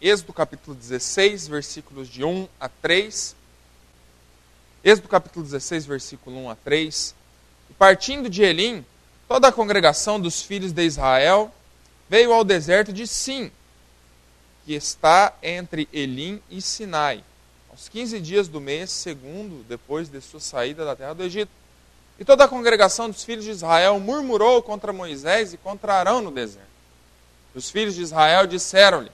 Êxodo capítulo 16, versículos de 1 a 3. Êxodo capítulo 16, versículo 1 a 3. E partindo de Elim, toda a congregação dos filhos de Israel veio ao deserto de Sim, que está entre Elim e Sinai, aos 15 dias do mês segundo depois de sua saída da terra do Egito. E toda a congregação dos filhos de Israel murmurou contra Moisés e contra Arão no deserto. Os filhos de Israel disseram-lhe: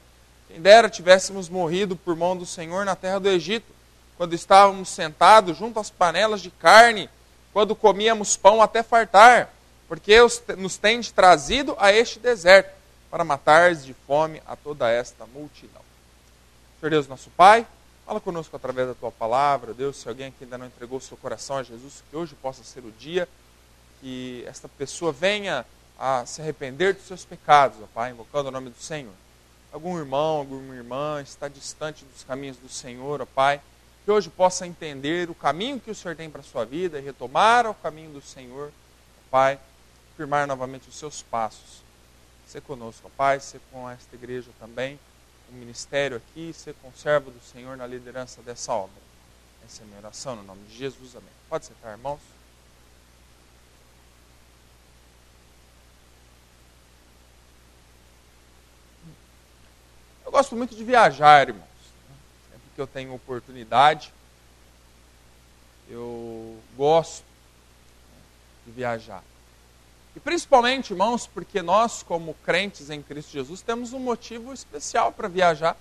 Quem dera tivéssemos morrido por mão do Senhor na terra do Egito, quando estávamos sentados junto às panelas de carne, quando comíamos pão até fartar, porque nos tens trazido a este deserto para matar de fome a toda esta multidão. Senhor Deus, nosso Pai, Fala conosco através da tua palavra, Deus. Se alguém aqui ainda não entregou o seu coração a Jesus, que hoje possa ser o dia que esta pessoa venha a se arrepender dos seus pecados, ó Pai, invocando o nome do Senhor. Algum irmão, alguma irmã está distante dos caminhos do Senhor, ó Pai, que hoje possa entender o caminho que o Senhor tem para a sua vida retomar o caminho do Senhor, ó Pai, firmar novamente os seus passos. Ser conosco, ó Pai, ser com esta igreja também o ministério aqui, ser conservo do Senhor na liderança dessa obra. Essa é a minha oração no nome de Jesus. Amém. Pode sentar, irmãos. Gosto muito de viajar, irmãos. Sempre que eu tenho oportunidade, eu gosto de viajar. E principalmente, irmãos, porque nós, como crentes em Cristo Jesus, temos um motivo especial para viajar.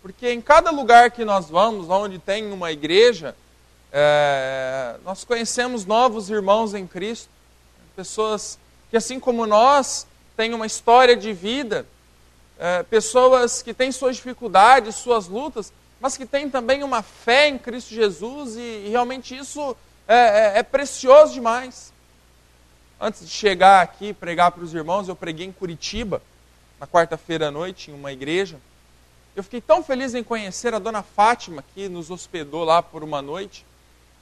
Porque em cada lugar que nós vamos, onde tem uma igreja, é, nós conhecemos novos irmãos em Cristo, pessoas que, assim como nós, têm uma história de vida, é, pessoas que têm suas dificuldades, suas lutas, mas que têm também uma fé em Cristo Jesus, e, e realmente isso é, é, é precioso demais. Antes de chegar aqui e pregar para os irmãos, eu preguei em Curitiba, na quarta-feira à noite, em uma igreja. Eu fiquei tão feliz em conhecer a dona Fátima, que nos hospedou lá por uma noite.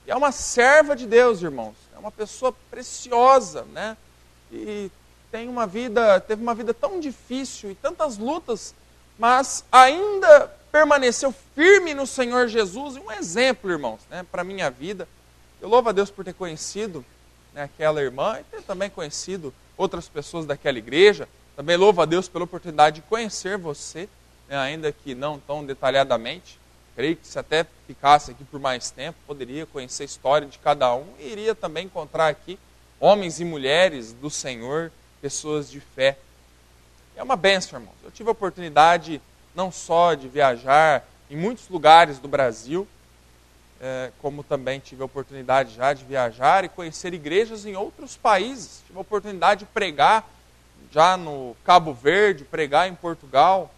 E é uma serva de Deus, irmãos. É uma pessoa preciosa, né? E tem uma vida, teve uma vida tão difícil e tantas lutas, mas ainda permaneceu firme no Senhor Jesus. Um exemplo, irmãos, né, para a minha vida. Eu louvo a Deus por ter conhecido né, aquela irmã e ter também conhecido outras pessoas daquela igreja. Também louvo a Deus pela oportunidade de conhecer você, né, ainda que não tão detalhadamente. Creio que se até ficasse aqui por mais tempo, poderia conhecer a história de cada um e iria também encontrar aqui homens e mulheres do Senhor, pessoas de fé. É uma benção, irmãos. Eu tive a oportunidade não só de viajar em muitos lugares do Brasil, é, como também tive a oportunidade já de viajar e conhecer igrejas em outros países. Tive a oportunidade de pregar já no Cabo Verde, pregar em Portugal.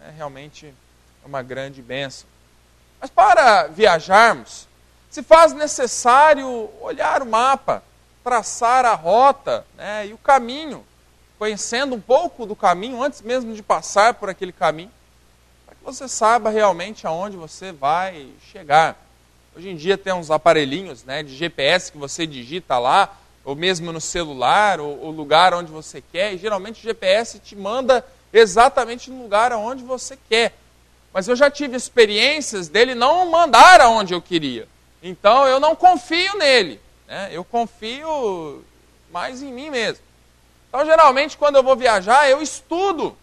É realmente é uma grande bênção. Mas para viajarmos, se faz necessário olhar o mapa, traçar a rota né, e o caminho, conhecendo um pouco do caminho antes mesmo de passar por aquele caminho, para que você saiba realmente aonde você vai chegar. Hoje em dia tem uns aparelhinhos né, de GPS que você digita lá, ou mesmo no celular, o lugar onde você quer, e geralmente o GPS te manda exatamente no lugar aonde você quer. Mas eu já tive experiências dele não mandar aonde eu queria. Então eu não confio nele. Né? Eu confio mais em mim mesmo. Então, geralmente, quando eu vou viajar, eu estudo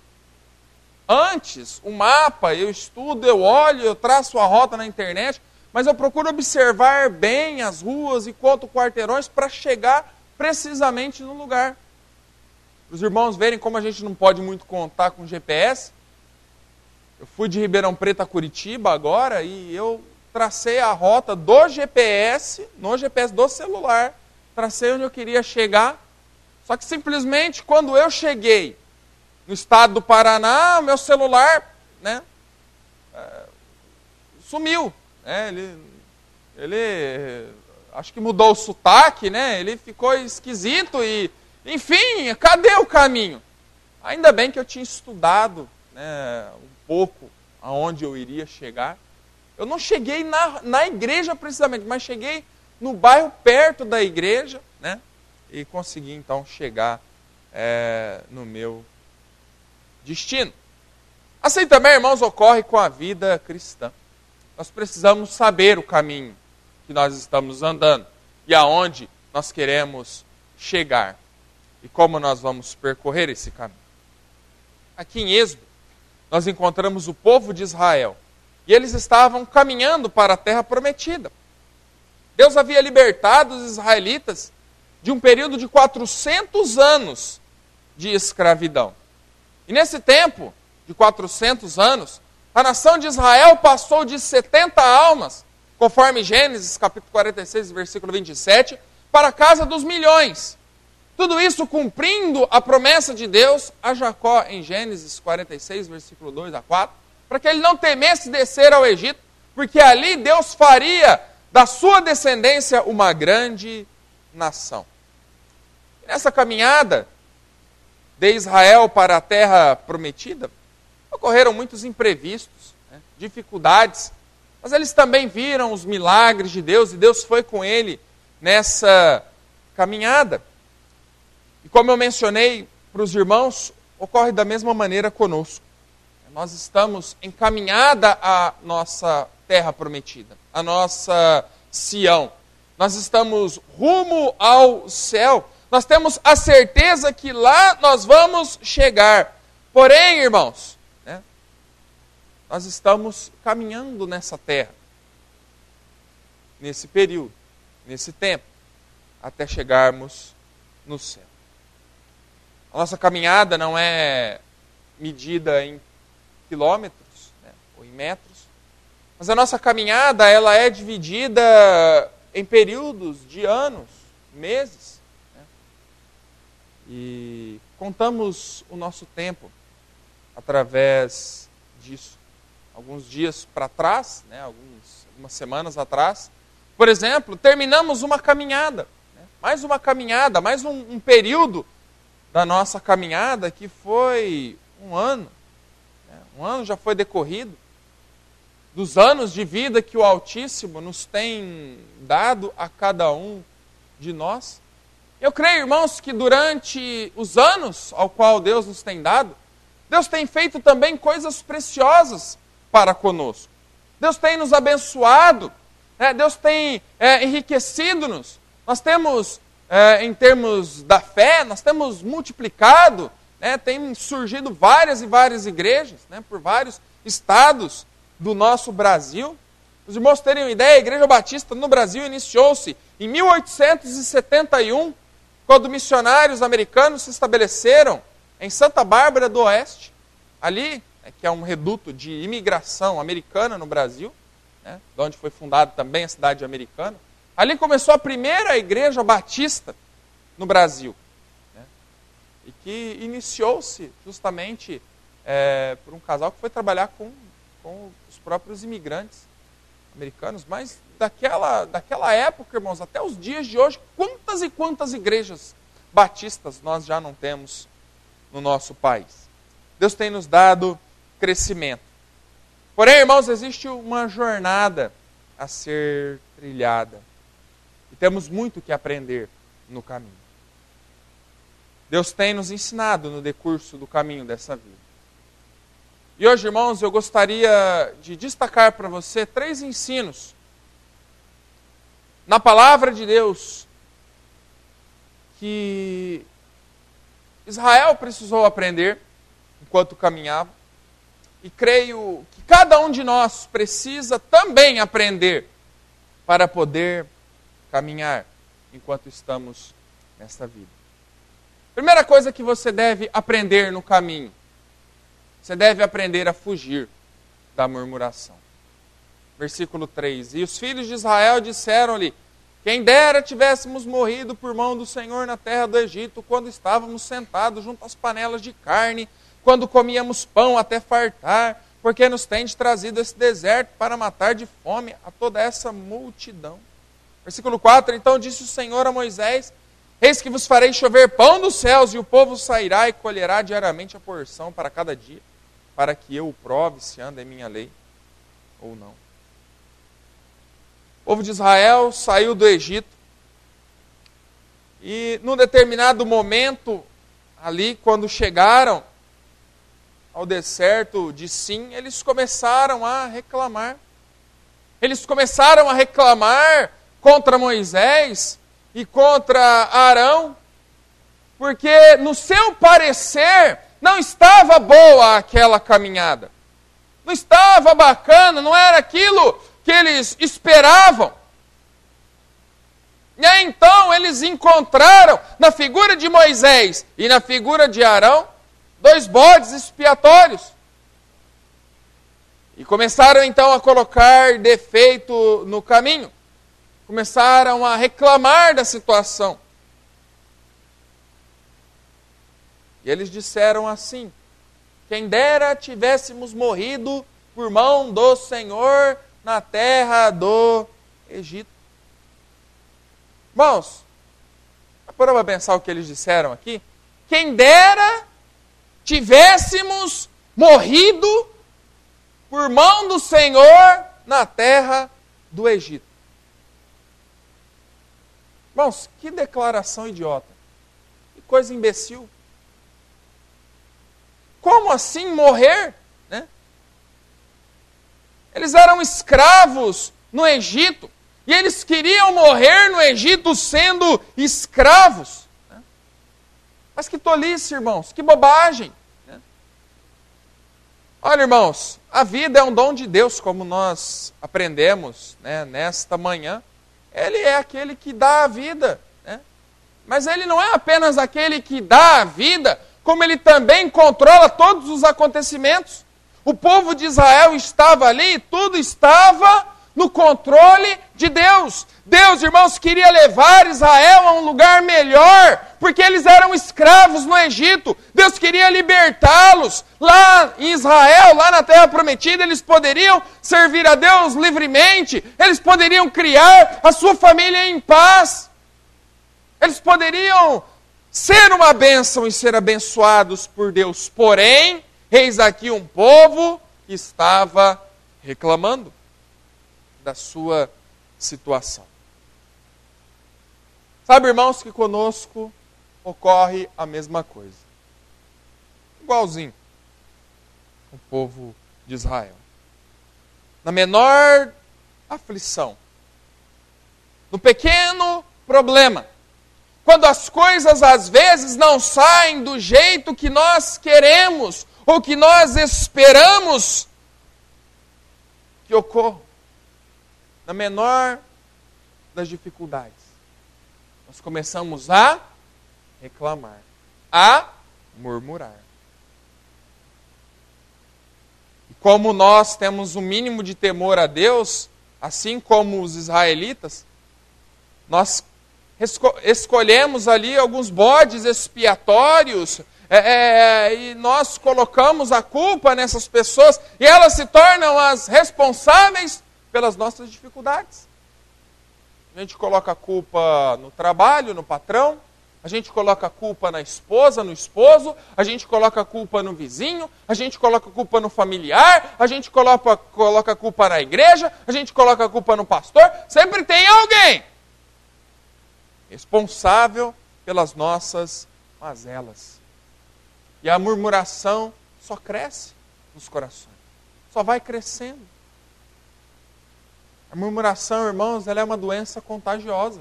antes o mapa, eu estudo, eu olho, eu traço a rota na internet mas eu procuro observar bem as ruas e quanto quarteirões para chegar precisamente no lugar. Para os irmãos verem como a gente não pode muito contar com GPS. Eu fui de Ribeirão Preto a Curitiba agora e eu tracei a rota do GPS, no GPS do celular, tracei onde eu queria chegar. Só que simplesmente quando eu cheguei no estado do Paraná, o meu celular né, eh, sumiu. É, ele, ele acho que mudou o sotaque, né? Ele ficou esquisito e, enfim, cadê o caminho? Ainda bem que eu tinha estudado né, um pouco aonde eu iria chegar. Eu não cheguei na, na igreja precisamente, mas cheguei no bairro perto da igreja, né? E consegui então chegar é, no meu destino. Assim também, irmãos, ocorre com a vida cristã. Nós precisamos saber o caminho que nós estamos andando e aonde nós queremos chegar e como nós vamos percorrer esse caminho. Aqui em Êxodo, nós encontramos o povo de Israel e eles estavam caminhando para a terra prometida. Deus havia libertado os israelitas de um período de 400 anos de escravidão. E nesse tempo de 400 anos, a nação de Israel passou de 70 almas, conforme Gênesis capítulo 46, versículo 27, para a casa dos milhões. Tudo isso cumprindo a promessa de Deus a Jacó em Gênesis 46, versículo 2 a 4, para que ele não temesse descer ao Egito, porque ali Deus faria da sua descendência uma grande nação. E nessa caminhada de Israel para a terra prometida, ocorreram muitos imprevistos, né, dificuldades, mas eles também viram os milagres de Deus e Deus foi com ele nessa caminhada. E como eu mencionei para os irmãos, ocorre da mesma maneira conosco. Nós estamos encaminhada à nossa terra prometida, à nossa Sião. Nós estamos rumo ao céu. Nós temos a certeza que lá nós vamos chegar. Porém, irmãos, né, nós estamos caminhando nessa terra, nesse período, nesse tempo, até chegarmos no céu. A nossa caminhada não é medida em quilômetros né, ou em metros, mas a nossa caminhada ela é dividida em períodos de anos, meses. Né? E contamos o nosso tempo através disso. Alguns dias para trás, né, alguns, algumas semanas atrás, por exemplo, terminamos uma caminhada, né, mais uma caminhada, mais um, um período da nossa caminhada, que foi um ano. Um ano já foi decorrido. Dos anos de vida que o Altíssimo nos tem dado a cada um de nós. Eu creio, irmãos, que durante os anos ao qual Deus nos tem dado, Deus tem feito também coisas preciosas para conosco. Deus tem nos abençoado, né? Deus tem é, enriquecido-nos. Nós temos é, em termos da fé, nós temos multiplicado, né, tem surgido várias e várias igrejas né, por vários estados do nosso Brasil. Os irmãos terem uma ideia, a Igreja Batista no Brasil iniciou-se em 1871, quando missionários americanos se estabeleceram em Santa Bárbara do Oeste, ali, né, que é um reduto de imigração americana no Brasil, né, de onde foi fundada também a cidade americana. Ali começou a primeira igreja batista no Brasil. E que iniciou-se justamente é, por um casal que foi trabalhar com, com os próprios imigrantes americanos. Mas daquela, daquela época, irmãos, até os dias de hoje, quantas e quantas igrejas batistas nós já não temos no nosso país? Deus tem nos dado crescimento. Porém, irmãos, existe uma jornada a ser trilhada. E temos muito que aprender no caminho. Deus tem nos ensinado no decurso do caminho dessa vida. E hoje, irmãos, eu gostaria de destacar para você três ensinos na palavra de Deus que Israel precisou aprender enquanto caminhava. E creio que cada um de nós precisa também aprender para poder caminhar enquanto estamos nesta vida. Primeira coisa que você deve aprender no caminho: você deve aprender a fugir da murmuração. Versículo 3: E os filhos de Israel disseram-lhe: Quem dera tivéssemos morrido por mão do Senhor na terra do Egito, quando estávamos sentados junto às panelas de carne, quando comíamos pão até fartar, porque nos tende trazido esse deserto para matar de fome a toda essa multidão. Versículo 4: Então disse o Senhor a Moisés: Eis que vos farei chover pão dos céus, e o povo sairá e colherá diariamente a porção para cada dia, para que eu o prove se anda em minha lei ou não. O povo de Israel saiu do Egito, e num determinado momento, ali, quando chegaram ao deserto de Sim, eles começaram a reclamar. Eles começaram a reclamar contra Moisés e contra Arão, porque no seu parecer não estava boa aquela caminhada. Não estava bacana, não era aquilo que eles esperavam. E aí então eles encontraram na figura de Moisés e na figura de Arão dois bodes expiatórios. E começaram então a colocar defeito no caminho. Começaram a reclamar da situação. E eles disseram assim: Quem dera tivéssemos morrido por mão do Senhor na terra do Egito. Irmãos, para pensar o que eles disseram aqui? Quem dera tivéssemos morrido por mão do Senhor na terra do Egito. Irmãos, que declaração idiota. Que coisa imbecil. Como assim morrer? Né? Eles eram escravos no Egito. E eles queriam morrer no Egito sendo escravos. Né? Mas que tolice, irmãos, que bobagem. Né? Olha, irmãos, a vida é um dom de Deus, como nós aprendemos né, nesta manhã. Ele é aquele que dá a vida. Né? Mas ele não é apenas aquele que dá a vida, como ele também controla todos os acontecimentos. O povo de Israel estava ali, tudo estava no controle de Deus. Deus, irmãos, queria levar Israel a um lugar melhor, porque eles eram escravos no Egito. Deus queria libertá-los. Lá em Israel, lá na terra prometida, eles poderiam servir a Deus livremente, eles poderiam criar a sua família em paz. Eles poderiam ser uma bênção e ser abençoados por Deus. Porém, eis aqui um povo que estava reclamando da sua situação. Sabe, irmãos, que conosco ocorre a mesma coisa. Igualzinho o povo de Israel. Na menor aflição, no pequeno problema, quando as coisas às vezes não saem do jeito que nós queremos ou que nós esperamos que ocorra na menor das dificuldades, nós começamos a reclamar, a murmurar. E como nós temos o um mínimo de temor a Deus, assim como os israelitas, nós esco escolhemos ali alguns bodes expiatórios é, é, e nós colocamos a culpa nessas pessoas e elas se tornam as responsáveis pelas nossas dificuldades. A gente coloca a culpa no trabalho, no patrão, a gente coloca a culpa na esposa, no esposo, a gente coloca a culpa no vizinho, a gente coloca a culpa no familiar, a gente coloca, coloca a culpa na igreja, a gente coloca a culpa no pastor. Sempre tem alguém responsável pelas nossas mazelas. E a murmuração só cresce nos corações, só vai crescendo. A murmuração, irmãos, ela é uma doença contagiosa.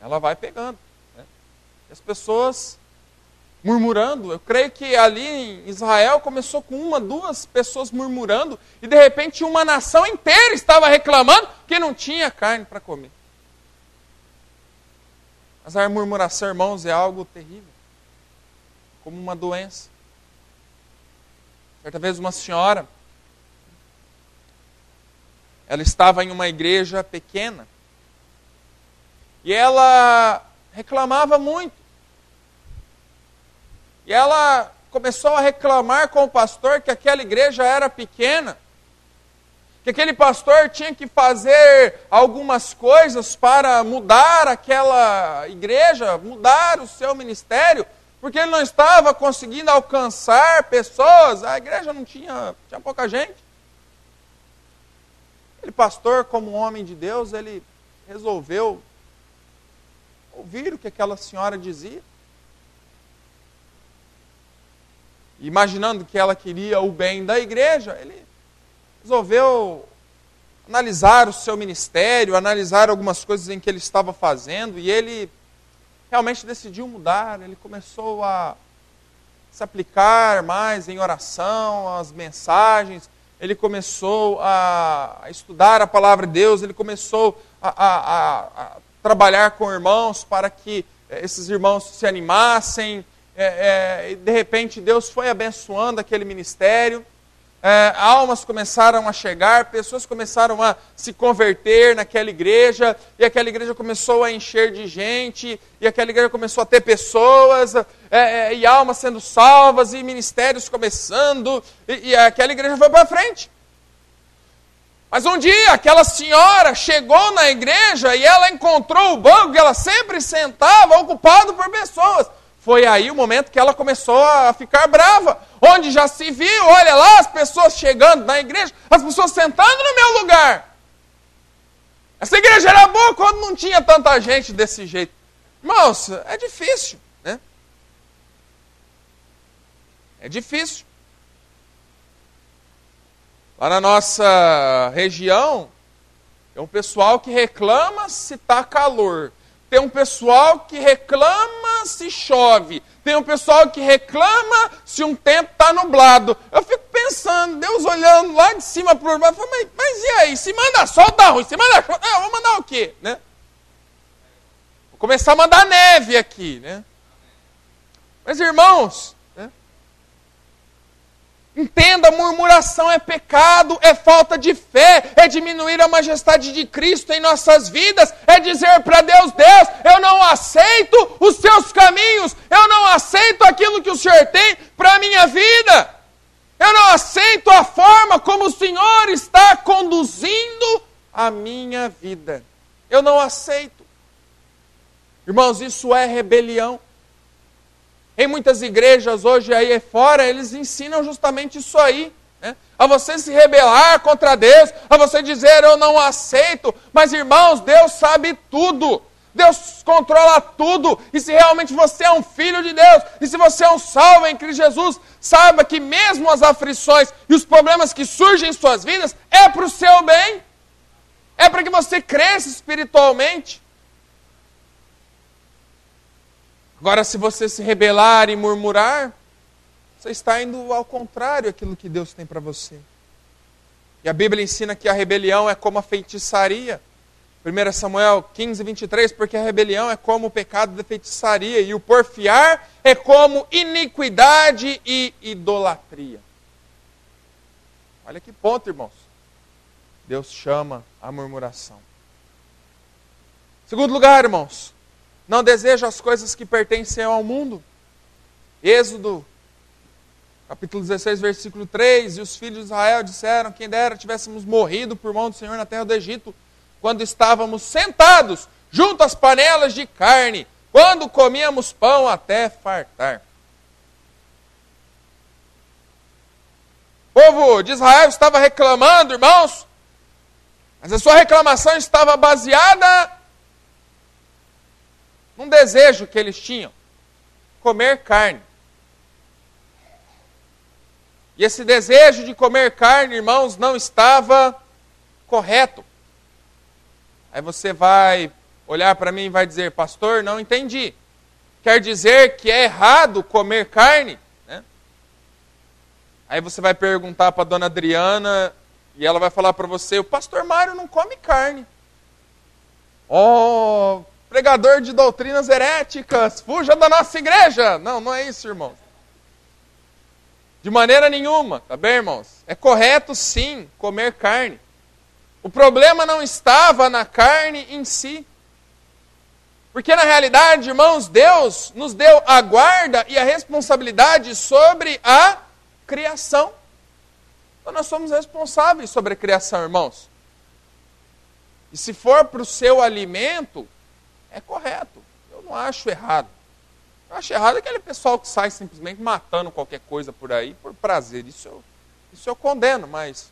Ela vai pegando. Né? As pessoas murmurando. Eu creio que ali em Israel começou com uma, duas pessoas murmurando e de repente uma nação inteira estava reclamando que não tinha carne para comer. Mas a murmuração, irmãos, é algo terrível como uma doença. Certa vez uma senhora ela estava em uma igreja pequena. E ela reclamava muito. E ela começou a reclamar com o pastor que aquela igreja era pequena. Que aquele pastor tinha que fazer algumas coisas para mudar aquela igreja, mudar o seu ministério, porque ele não estava conseguindo alcançar pessoas, a igreja não tinha, tinha pouca gente. Ele, pastor, como homem de Deus, ele resolveu ouvir o que aquela senhora dizia. imaginando que ela queria o bem da igreja, ele resolveu analisar o seu ministério, analisar algumas coisas em que ele estava fazendo, e ele realmente decidiu mudar. Ele começou a se aplicar mais em oração, as mensagens, ele começou a, estudar a palavra de Deus, ele começou a, a, a trabalhar com irmãos para que eh, esses irmãos se animassem. É, é, de repente, Deus foi abençoando aquele ministério. É, almas começaram a chegar, pessoas começaram a se converter naquela igreja, e aquela igreja começou a encher de gente, e aquela igreja começou a ter pessoas, é, é, e almas sendo salvas, e ministérios começando, e, e aquela igreja foi para frente. Mas um dia aquela senhora chegou na igreja e ela encontrou o banco que ela sempre sentava ocupado por pessoas. Foi aí o momento que ela começou a ficar brava. Onde já se viu, olha lá, as pessoas chegando na igreja, as pessoas sentando no meu lugar. Essa igreja era boa quando não tinha tanta gente desse jeito. Irmãos, é difícil, né? É difícil. Lá na nossa região, é um pessoal que reclama se está calor. Tem um pessoal que reclama se chove. Tem um pessoal que reclama se um tempo está nublado. Eu fico pensando, Deus olhando lá de cima para o mas, mas e aí? Se manda sol, tá ruim. Se manda chuva, ah, vou mandar o quê? Né? Vou começar a mandar neve aqui. Né? Mas irmãos, Entenda, murmuração é pecado, é falta de fé, é diminuir a majestade de Cristo em nossas vidas, é dizer para Deus: Deus, eu não aceito os seus caminhos, eu não aceito aquilo que o Senhor tem para a minha vida, eu não aceito a forma como o Senhor está conduzindo a minha vida, eu não aceito. Irmãos, isso é rebelião. Em muitas igrejas hoje aí fora, eles ensinam justamente isso aí. Né? A você se rebelar contra Deus, a você dizer eu não aceito. Mas irmãos, Deus sabe tudo. Deus controla tudo. E se realmente você é um filho de Deus, e se você é um salvo em Cristo Jesus, saiba que mesmo as aflições e os problemas que surgem em suas vidas é para o seu bem. É para que você cresça espiritualmente. Agora, se você se rebelar e murmurar, você está indo ao contrário daquilo que Deus tem para você. E a Bíblia ensina que a rebelião é como a feitiçaria. 1 Samuel 15, 23, porque a rebelião é como o pecado da feitiçaria, e o porfiar é como iniquidade e idolatria. Olha que ponto, irmãos. Deus chama a murmuração. Segundo lugar, irmãos, não deseja as coisas que pertencem ao mundo. Êxodo, capítulo 16, versículo 3: E os filhos de Israel disseram: Quem dera tivéssemos morrido por mão do Senhor na terra do Egito, quando estávamos sentados junto às panelas de carne, quando comíamos pão até fartar. O povo de Israel estava reclamando, irmãos, mas a sua reclamação estava baseada um desejo que eles tinham: comer carne. E esse desejo de comer carne, irmãos, não estava correto. Aí você vai olhar para mim e vai dizer, pastor, não entendi. Quer dizer que é errado comer carne? Né? Aí você vai perguntar para a dona Adriana e ela vai falar para você, o pastor Mário não come carne. Oh, pregador de doutrinas heréticas, fuja da nossa igreja. Não, não é isso, irmãos. De maneira nenhuma, tá bem, irmãos? É correto sim comer carne. O problema não estava na carne em si. Porque na realidade, irmãos, Deus nos deu a guarda e a responsabilidade sobre a criação. Então nós somos responsáveis sobre a criação, irmãos. E se for para o seu alimento, é correto. Eu não acho errado. Eu acho errado aquele pessoal que sai simplesmente matando qualquer coisa por aí por prazer. Isso eu, isso eu condeno, mas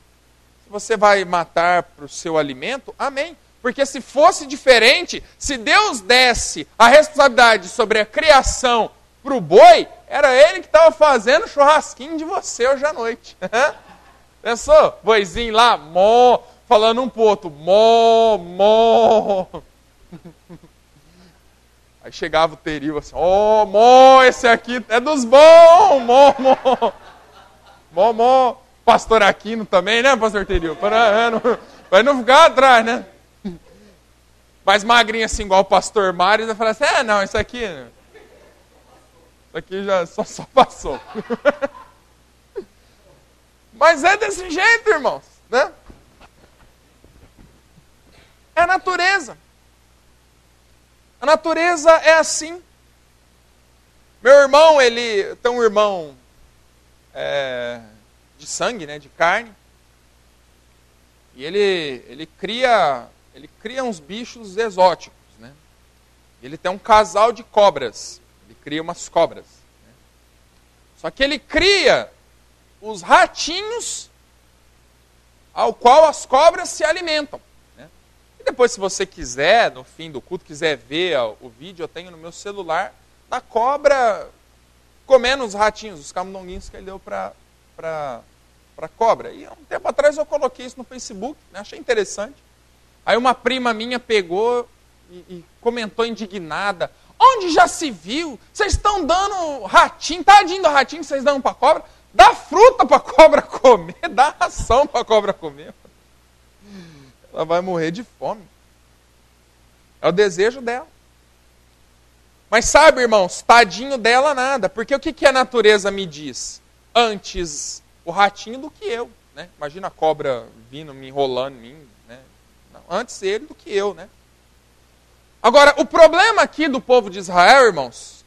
se você vai matar para o seu alimento, amém. Porque se fosse diferente, se Deus desse a responsabilidade sobre a criação para o boi, Era ele que estava fazendo churrasquinho de você hoje à noite. Pensou? Voizinho lá, mó, falando um pro outro, mó, mó. Aí chegava o Teril assim, ó, oh, mó, esse aqui é dos bons, mó, mó. Mó, mó. Pastor Aquino também, né, pastor Teril? Para não, para não ficar atrás, né? Mais magrinho assim, igual o pastor Mário, vai falar assim, é, não, isso aqui... Isso aqui já só, só passou. Mas é desse jeito, irmãos, né? É a natureza. A natureza é assim. Meu irmão, ele tem um irmão é, de sangue, né, de carne, e ele, ele cria ele cria uns bichos exóticos, né? Ele tem um casal de cobras, ele cria umas cobras. Né? Só que ele cria os ratinhos ao qual as cobras se alimentam. Depois, se você quiser, no fim do culto, quiser ver o vídeo, eu tenho no meu celular da cobra comendo os ratinhos, os camundonguinhos que ele deu para para cobra. E um tempo atrás eu coloquei isso no Facebook, né? achei interessante. Aí uma prima minha pegou e, e comentou indignada: Onde já se viu? Vocês estão dando ratinho, tadinho do ratinho que vocês dão para cobra. Dá fruta para cobra comer, dá ração para cobra comer. Ela vai morrer de fome. É o desejo dela. Mas sabe, irmãos, tadinho dela nada. Porque o que, que a natureza me diz? Antes o ratinho do que eu. Né? Imagina a cobra vindo, me enrolando em mim. Né? Não, antes ele do que eu. Né? Agora, o problema aqui do povo de Israel, irmãos,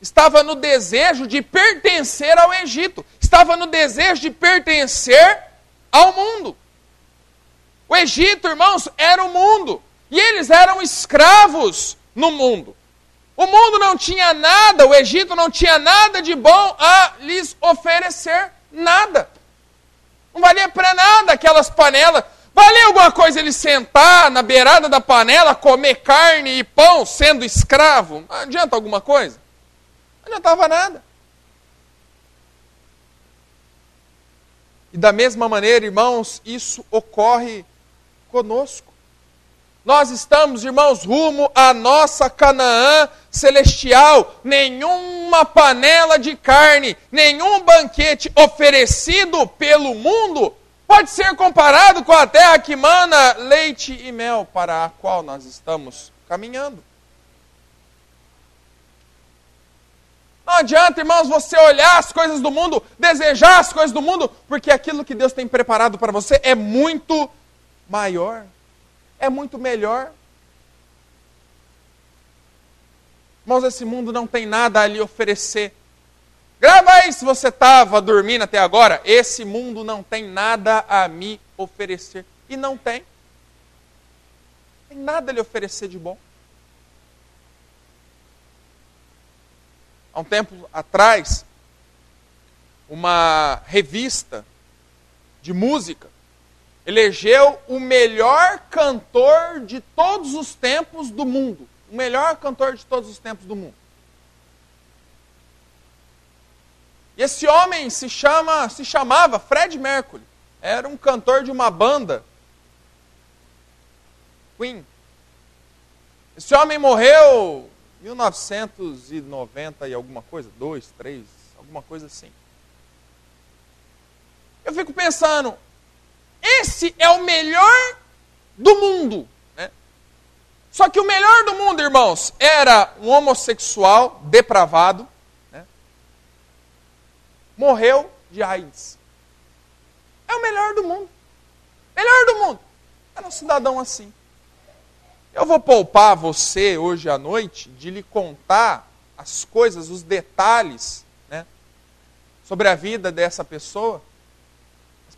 estava no desejo de pertencer ao Egito. Estava no desejo de pertencer ao mundo. Egito, irmãos, era o mundo. E eles eram escravos no mundo. O mundo não tinha nada, o Egito não tinha nada de bom a lhes oferecer. Nada. Não valia para nada aquelas panelas. Valia alguma coisa ele sentar na beirada da panela, comer carne e pão, sendo escravo? Adianta alguma coisa? Não adiantava nada. E da mesma maneira, irmãos, isso ocorre conosco. Nós estamos, irmãos, rumo à nossa Canaã celestial. Nenhuma panela de carne, nenhum banquete oferecido pelo mundo pode ser comparado com a terra que mana leite e mel para a qual nós estamos caminhando. Não adianta, irmãos, você olhar as coisas do mundo, desejar as coisas do mundo, porque aquilo que Deus tem preparado para você é muito maior é muito melhor. Irmãos, esse mundo não tem nada a lhe oferecer. Grava aí se você estava dormindo até agora. Esse mundo não tem nada a me oferecer. E não tem. Não tem nada a lhe oferecer de bom. Há um tempo atrás, uma revista de música elegeu o melhor cantor de todos os tempos do mundo. O melhor cantor de todos os tempos do mundo. E esse homem se chama, se chamava Fred Mercury. Era um cantor de uma banda Queen. Esse homem morreu em 1990 e alguma coisa, dois, três, alguma coisa assim. Eu fico pensando, esse é o melhor do mundo. Né? Só que o melhor do mundo, irmãos, era um homossexual depravado. Né? Morreu de AIDS. É o melhor do mundo. Melhor do mundo. Era um cidadão assim. Eu vou poupar você hoje à noite de lhe contar as coisas, os detalhes né, sobre a vida dessa pessoa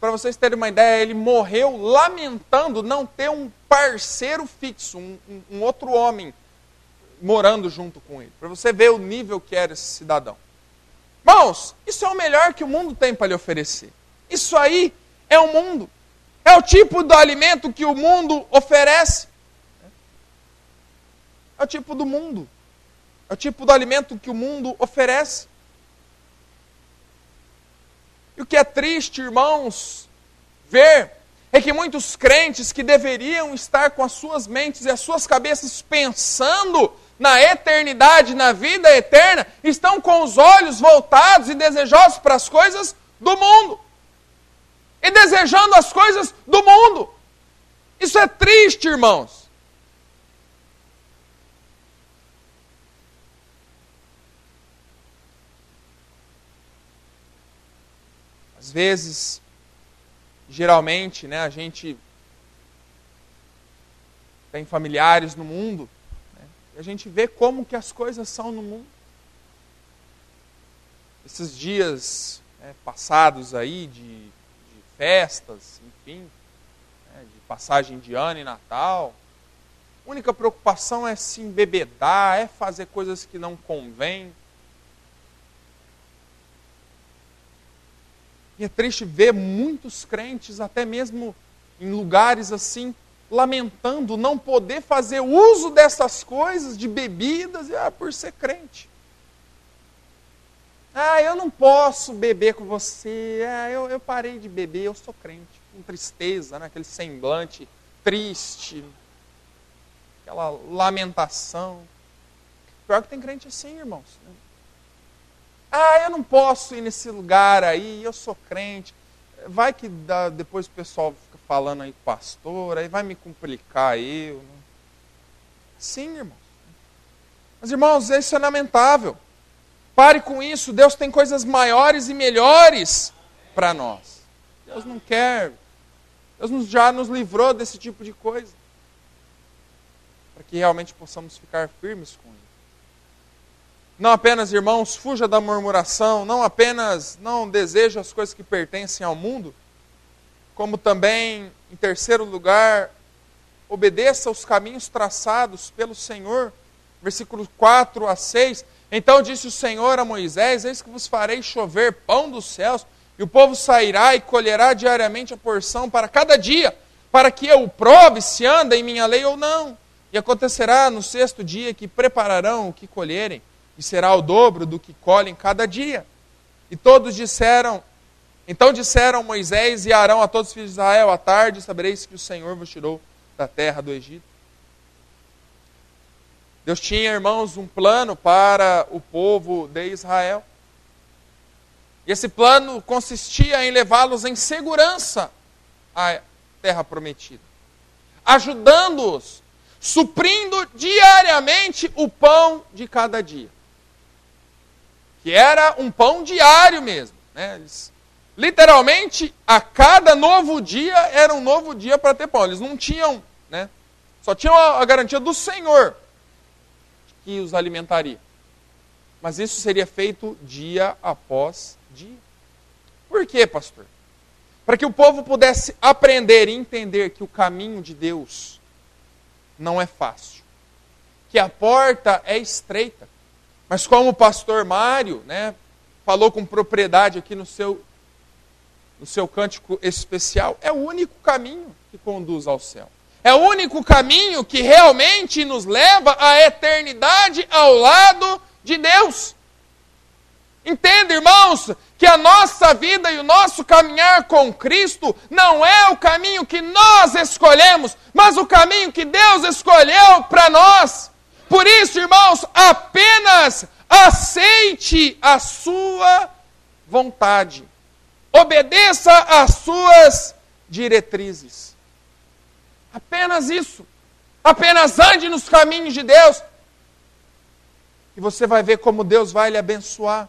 para vocês terem uma ideia, ele morreu lamentando não ter um parceiro fixo, um, um, um outro homem morando junto com ele. Para você ver o nível que era esse cidadão. Irmãos, isso é o melhor que o mundo tem para lhe oferecer. Isso aí é o mundo. É o tipo do alimento que o mundo oferece. É o tipo do mundo. É o tipo do alimento que o mundo oferece. E o que é triste, irmãos, ver é que muitos crentes que deveriam estar com as suas mentes e as suas cabeças pensando na eternidade, na vida eterna, estão com os olhos voltados e desejosos para as coisas do mundo. E desejando as coisas do mundo. Isso é triste, irmãos. Às vezes, geralmente, né, a gente tem familiares no mundo e a gente vê como que as coisas são no mundo. Esses dias né, passados aí de, de, festas, enfim, né, de passagem de ano e Natal, a única preocupação é se embebedar, é fazer coisas que não convêm. E é triste ver muitos crentes, até mesmo em lugares assim, lamentando não poder fazer uso dessas coisas, de bebidas, ah, por ser crente. Ah, eu não posso beber com você. Ah, eu, eu parei de beber, eu sou crente. Com tristeza, né? aquele semblante triste, aquela lamentação. Pior que tem crente assim, irmãos. Ah, eu não posso ir nesse lugar aí, eu sou crente. Vai que dá, depois o pessoal falando aí pastor, aí vai me complicar eu. Né? Sim, irmãos. Mas, irmãos, isso é lamentável. Pare com isso. Deus tem coisas maiores e melhores para nós. Deus não quer. Deus já nos livrou desse tipo de coisa. Para que realmente possamos ficar firmes com Ele. Não apenas, irmãos, fuja da murmuração, não apenas não deseje as coisas que pertencem ao mundo, como também, em terceiro lugar, obedeça os caminhos traçados pelo Senhor. Versículos 4 a 6. Então disse o Senhor a Moisés: Eis que vos farei chover pão dos céus, e o povo sairá e colherá diariamente a porção para cada dia, para que eu prove se anda em minha lei ou não. E acontecerá no sexto dia que prepararão o que colherem, e será o dobro do que colhem cada dia. E todos disseram: então disseram Moisés e Arão a todos os filhos de Israel: à tarde sabereis que o Senhor vos tirou da terra do Egito. Deus tinha, irmãos, um plano para o povo de Israel. E esse plano consistia em levá-los em segurança à terra prometida, ajudando-os, suprindo diariamente o pão de cada dia, que era um pão diário mesmo. Né? Eles literalmente, a cada novo dia era um novo dia para ter pão. Eles não tinham, né? Só tinham a, garantia do Senhor que os alimentaria. Mas isso seria feito dia após dia. Por quê, pastor? Para que o povo pudesse aprender e entender que o caminho de Deus não é fácil. Que a porta é estreita. Mas como o pastor Mário, né, falou com propriedade aqui no seu no seu cântico especial, é o único caminho que conduz ao céu. É o único caminho que realmente nos leva à eternidade ao lado de Deus. Entenda, irmãos, que a nossa vida e o nosso caminhar com Cristo não é o caminho que nós escolhemos, mas o caminho que Deus escolheu para nós. Por isso, irmãos, apenas aceite a sua vontade Obedeça às suas diretrizes. Apenas isso. Apenas ande nos caminhos de Deus. E você vai ver como Deus vai lhe abençoar.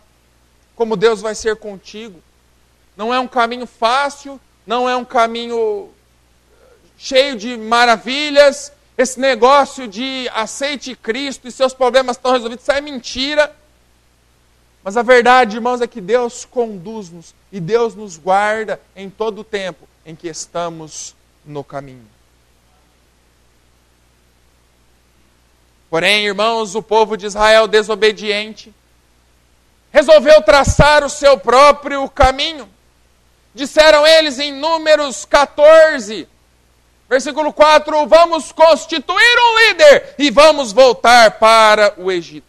Como Deus vai ser contigo. Não é um caminho fácil, não é um caminho cheio de maravilhas. Esse negócio de aceite Cristo e seus problemas estão resolvidos, isso é mentira. Mas a verdade, irmãos, é que Deus conduz-nos e Deus nos guarda em todo o tempo em que estamos no caminho. Porém, irmãos, o povo de Israel desobediente resolveu traçar o seu próprio caminho. Disseram eles em Números 14, versículo 4: Vamos constituir um líder e vamos voltar para o Egito.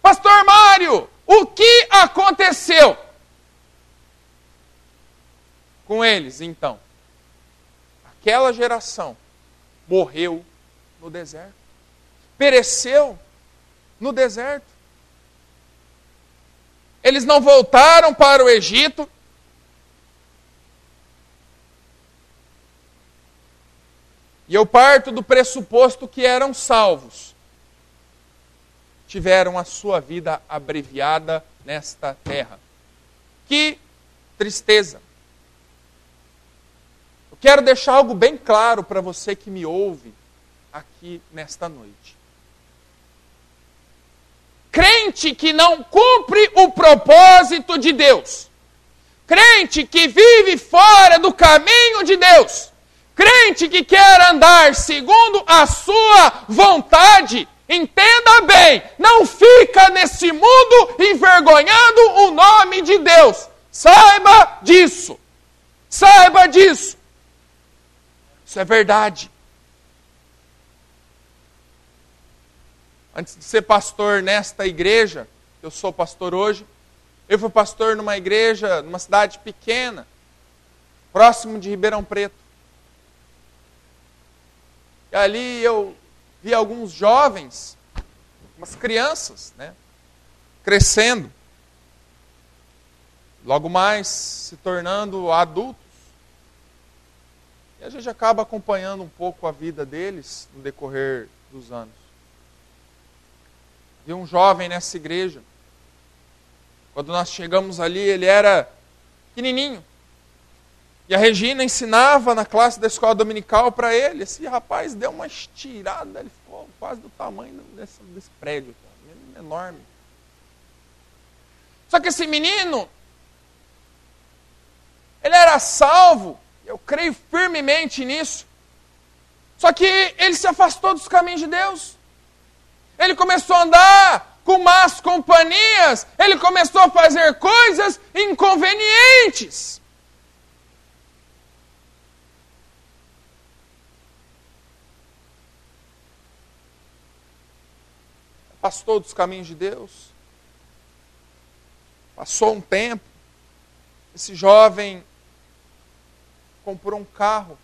Pastor Mário, o que aconteceu? com eles, então? Aquela geração morreu no deserto. Pereceu no deserto. Eles não voltaram para o Egito. E eu parto do pressuposto que eram salvos. Tiveram a sua vida abreviada nesta terra. Que tristeza. Eu quero deixar algo bem claro para você que me ouve aqui nesta noite. Crente que não cumpre o propósito de Deus. Crente que vive fora do caminho de Deus. Crente que quer andar segundo a sua vontade. Entenda bem, não fica nesse mundo envergonhando o nome de Deus. Saiba disso. Saiba disso. Isso é verdade. antes de ser pastor nesta igreja, eu sou pastor hoje, eu fui pastor numa igreja, numa cidade pequena, próximo de Ribeirão Preto. E ali eu vi alguns jovens, umas crianças, né, crescendo, logo mais se tornando adultos. E a gente acaba acompanhando um pouco a vida deles no decorrer dos anos. Vi um jovem nessa igreja. Quando nós chegamos ali, ele era pequenininho. E a Regina ensinava na classe da escola dominical para ele. Esse rapaz deu uma estirada, ele ficou quase do tamanho desse, desse prédio, enorme. Só que esse menino, ele era salvo, eu creio firmemente nisso. Só que ele se afastou dos caminhos de Deus. Ele começou a andar com más companhias, ele começou a fazer coisas inconvenientes. Pastor dos caminhos de Deus. Passou um tempo, esse jovem comprou um carro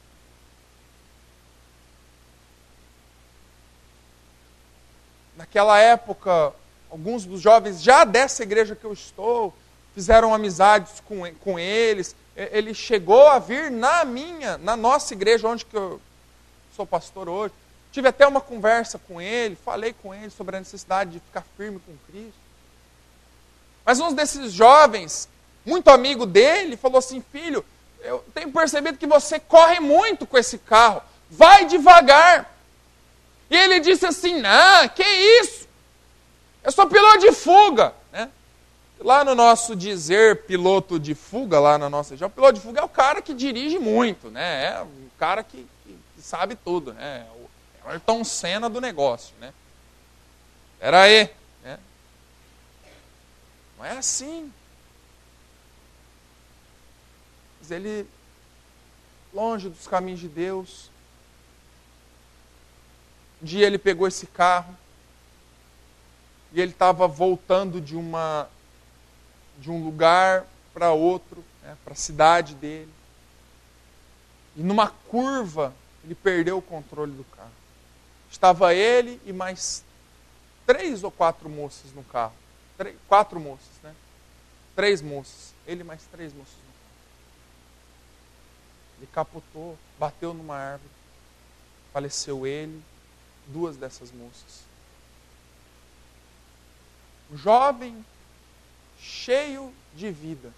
naquela época, alguns dos jovens já dessa igreja que eu estou fizeram amizades com, com eles. Ele chegou a vir na minha, na nossa igreja, onde que eu sou pastor hoje. Tive até uma conversa com ele, falei com ele sobre a necessidade de ficar firme com Cristo. Mas um desses jovens, muito amigo dele, falou assim: Filho, eu tenho percebido que você corre muito com esse carro, vai devagar. E ele disse assim: Não, que isso? Eu sou piloto de fuga. Né? Lá no nosso dizer piloto de fuga, lá na nossa região, piloto de fuga é o cara que dirige muito, né? É o cara que, que, que sabe tudo. Né? Ayrton Senna do negócio. Né? Era aí. Né? Não é assim. Mas ele, longe dos caminhos de Deus, um dia ele pegou esse carro e ele estava voltando de uma de um lugar para outro, né, para a cidade dele. E numa curva ele perdeu o controle do carro. Estava ele e mais três ou quatro moças no carro. Quatro moças, né? Três moças. Ele mais três moças no carro. Ele capotou, bateu numa árvore. Faleceu ele duas dessas moças. Um jovem cheio de vida,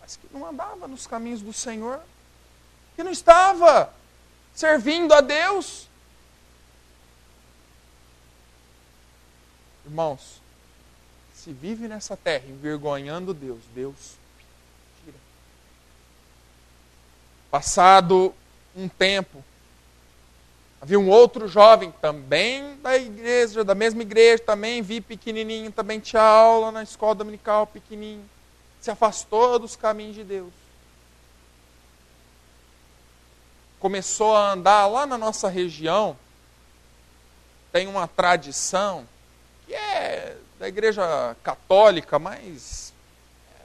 mas que não andava nos caminhos do Senhor, que não estava servindo a Deus. Irmãos, se vive nessa terra envergonhando Deus, Deus tira. Passado um tempo, havia um outro jovem, também da igreja, da mesma igreja, também vi pequenininho, também tinha aula na escola dominical, pequenininho. Se afastou dos caminhos de Deus. Começou a andar lá na nossa região. Tem uma tradição que é da igreja católica, mas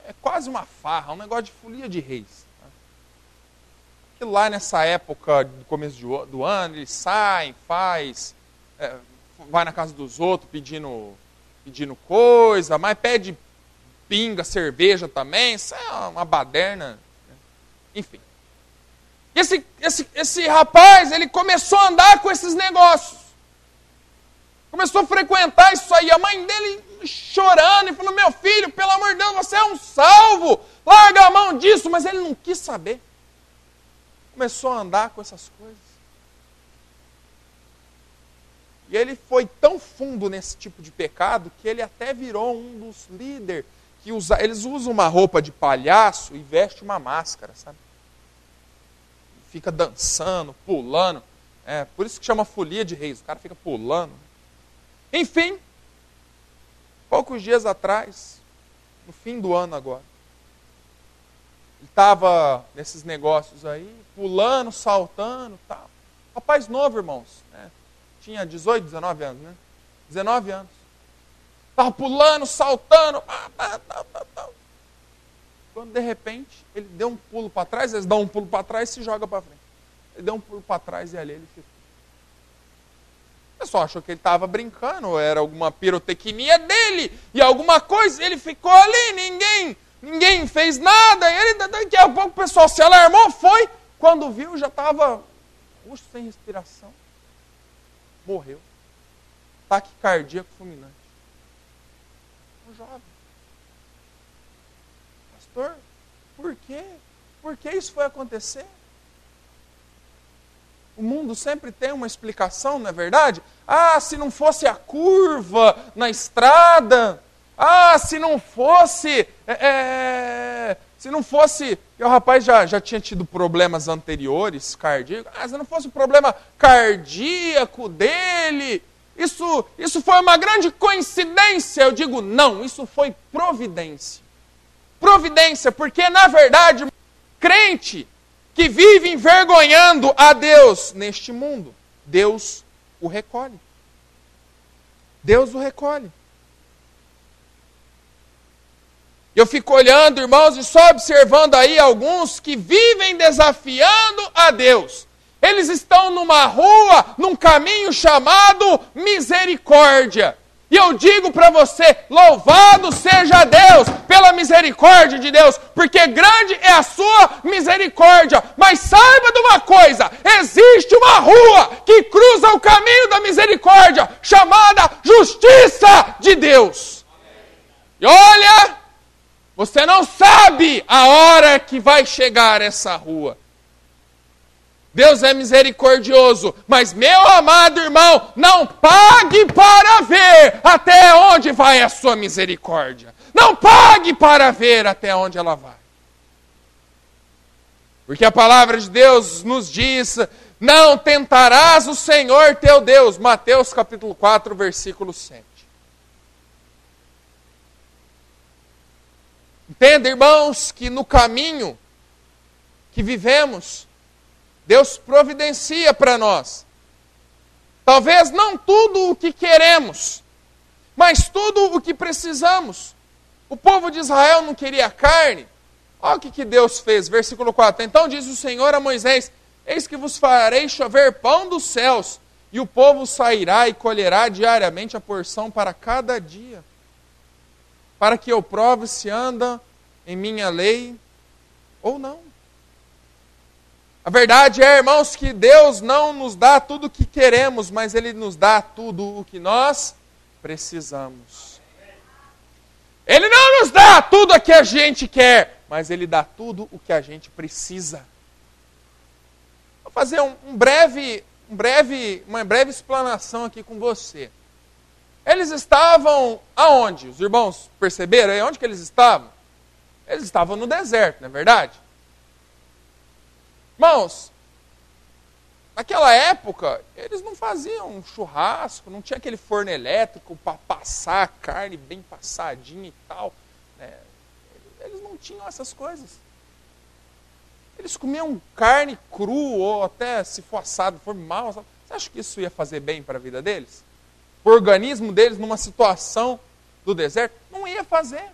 é quase uma farra, um negócio de folia de reis. Que lá nessa época, do começo do ano, eles saem, faz, é, vai na casa dos outros pedindo, pedindo coisa, mas pede pinga, cerveja também, isso é uma baderna. Né? Enfim. Esse, esse, esse rapaz, ele começou a andar com esses negócios. Começou a frequentar isso aí. A mãe dele chorando e falou: Meu filho, pelo amor de Deus, você é um salvo. Larga a mão disso. Mas ele não quis saber. Começou a andar com essas coisas. E ele foi tão fundo nesse tipo de pecado que ele até virou um dos líderes que usa, eles usam uma roupa de palhaço e veste uma máscara, sabe? Fica dançando, pulando. É, por isso que chama folia de reis. O cara fica pulando. Enfim, poucos dias atrás, no fim do ano agora, ele estava nesses negócios aí, pulando, saltando tal. Rapaz novo, irmãos. Né? Tinha 18, 19 anos, né? 19 anos. Estava pulando, saltando. Quando de repente ele deu um pulo para trás, eles dão um pulo para trás e se joga para frente. Ele deu um pulo para trás e ali ele ficou. O pessoal achou que ele estava brincando, ou era alguma pirotecnia dele, e alguma coisa, ele ficou ali, ninguém, ninguém fez nada, ele, daqui a pouco o pessoal se alarmou, foi, quando viu já estava sem respiração, morreu, ataque cardíaco fulminante. Um jovem. Pastor, por quê? Por que isso foi acontecer? O mundo sempre tem uma explicação, não é verdade? Ah, se não fosse a curva na estrada. Ah, se não fosse. É, é se não fosse. o rapaz já, já tinha tido problemas anteriores cardíacos. Ah, se não fosse o problema cardíaco dele. Isso, isso foi uma grande coincidência. Eu digo, não, isso foi providência. Providência, porque na verdade, crente que vive envergonhando a Deus neste mundo, Deus o recolhe. Deus o recolhe. Eu fico olhando, irmãos, e só observando aí alguns que vivem desafiando a Deus. Eles estão numa rua, num caminho chamado misericórdia. E eu digo para você: louvado seja Deus pela misericórdia de Deus, porque grande é a sua misericórdia. Mas saiba de uma coisa: existe uma rua que cruza o caminho da misericórdia, chamada Justiça de Deus. E olha, você não sabe a hora que vai chegar essa rua. Deus é misericordioso, mas meu amado irmão, não pague para ver até onde vai a sua misericórdia. Não pague para ver até onde ela vai. Porque a palavra de Deus nos diz: não tentarás o Senhor teu Deus. Mateus capítulo 4, versículo 7. Entenda, irmãos, que no caminho que vivemos, Deus providencia para nós. Talvez não tudo o que queremos, mas tudo o que precisamos. O povo de Israel não queria carne. Olha o que, Deus fez, versículo 4. Então diz o Senhor a Moisés: Eis que vos farei chover pão dos céus, e o povo sairá e colherá diariamente a porção para cada dia, para que eu prove se anda em minha lei ou não. A verdade é, irmãos, que Deus não nos dá tudo o que queremos, mas Ele nos dá tudo o que nós precisamos. Ele não nos dá tudo o que a gente quer, mas Ele dá tudo o que a gente precisa. Vou fazer um, um breve, um breve, uma breve explanação aqui com você. Eles estavam aonde? Os irmãos perceberam aí onde que eles estavam? Eles estavam no deserto, não é verdade? Irmãos, naquela época, eles não faziam um churrasco, não tinha aquele forno elétrico para passar a carne bem passadinha e tal. Né? Eles não tinham essas coisas. Eles comiam carne crua ou até se for assado, for mal. Sabe? Você acha que isso ia fazer bem para a vida deles? O organismo deles numa situação do deserto? Não ia fazer.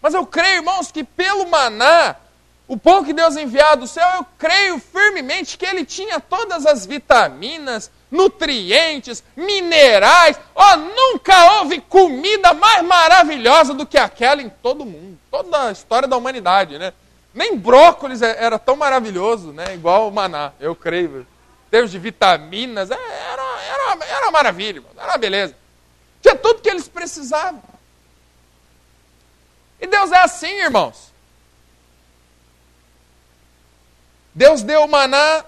Mas eu creio, irmãos, que pelo maná, o pão que Deus enviado do céu, eu creio firmemente que ele tinha todas as vitaminas, nutrientes, minerais. Oh, nunca houve comida mais maravilhosa do que aquela em todo o mundo, toda a história da humanidade, né? Nem brócolis é, era tão maravilhoso, né? Igual o maná, eu creio. Em termos de vitaminas, é, era, era, era uma maravilha, era uma beleza. Tinha tudo que eles precisavam. E Deus é assim, irmãos. Deus deu maná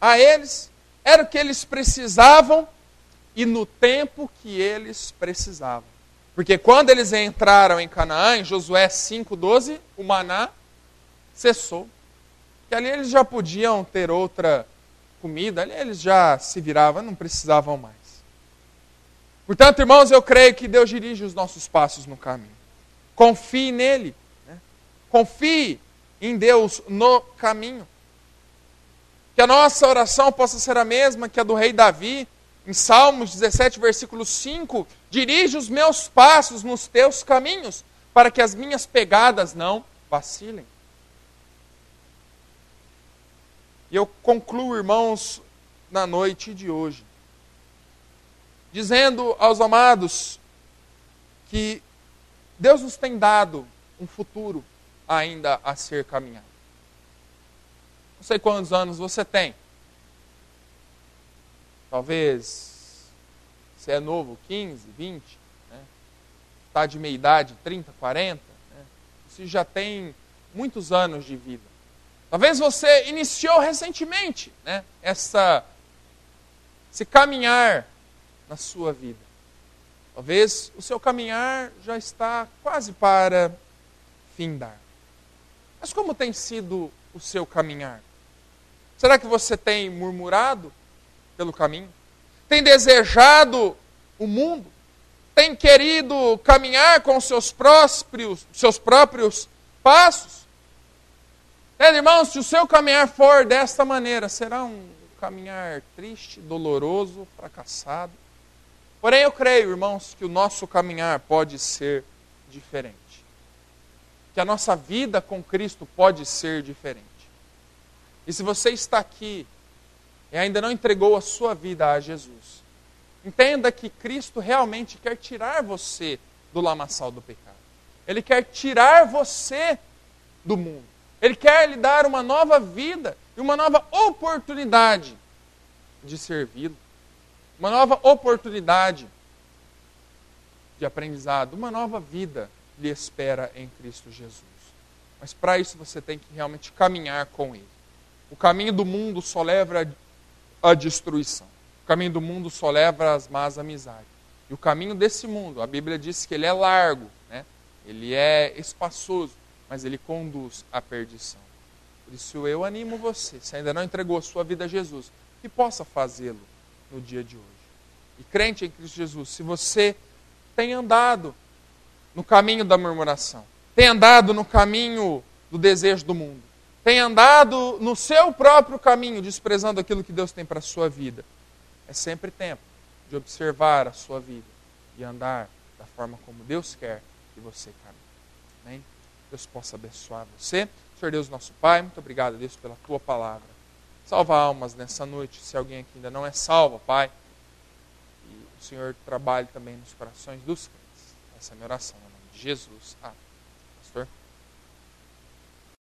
a eles, era o que eles precisavam e no tempo que eles precisavam. Porque quando eles entraram em Canaã, em Josué 5,12, o maná cessou. E ali eles já podiam ter outra comida, ali eles já se viravam, não precisavam mais. Portanto, irmãos, eu creio que Deus dirige os nossos passos no caminho. Confie nele. Confie em Deus no caminho. Que a nossa oração possa ser a mesma que a do rei Davi, em Salmos 17, versículo 5: Dirige os meus passos nos teus caminhos, para que as minhas pegadas não vacilem. E eu concluo, irmãos, na noite de hoje, dizendo aos amados que Deus nos tem dado um futuro ainda a ser caminhado. Não sei quantos anos você tem. Talvez você é novo, 15, 20, né? está de meia idade, 30, 40. Né? Você já tem muitos anos de vida. Talvez você iniciou recentemente né? Essa, esse caminhar na sua vida. Talvez o seu caminhar já está quase para findar. Mas como tem sido o seu caminhar? Será que você tem murmurado pelo caminho? Tem desejado o mundo? Tem querido caminhar com seus próprios, seus próprios passos? É, irmãos, se o seu caminhar for desta maneira, será um caminhar triste, doloroso, fracassado. Porém, eu creio, irmãos, que o nosso caminhar pode ser diferente. Que a nossa vida com Cristo pode ser diferente. E se você está aqui e ainda não entregou a sua vida a Jesus, entenda que Cristo realmente quer tirar você do lamaçal do pecado. Ele quer tirar você do mundo. Ele quer lhe dar uma nova vida e uma nova oportunidade de servi-lo. Uma nova oportunidade de aprendizado, uma nova vida lhe espera em Cristo Jesus. Mas para isso você tem que realmente caminhar com Ele. O caminho do mundo só leva à destruição. O caminho do mundo só leva às más amizades. E o caminho desse mundo, a Bíblia diz que ele é largo, né? ele é espaçoso, mas ele conduz à perdição. Por isso eu animo você, se ainda não entregou a sua vida a Jesus, que possa fazê-lo no dia de hoje. E crente em Cristo Jesus, se você tem andado no caminho da murmuração, tem andado no caminho do desejo do mundo, tem andado no seu próprio caminho, desprezando aquilo que Deus tem para a sua vida, é sempre tempo de observar a sua vida e andar da forma como Deus quer que você caminhe. Amém? Deus possa abençoar você. Senhor Deus, nosso Pai, muito obrigado, Deus, pela tua palavra. Salva almas nessa noite, se alguém aqui ainda não é salvo, Pai. E o Senhor trabalhe também nos corações dos crentes. Essa é a minha oração, em nome de Jesus. Amém.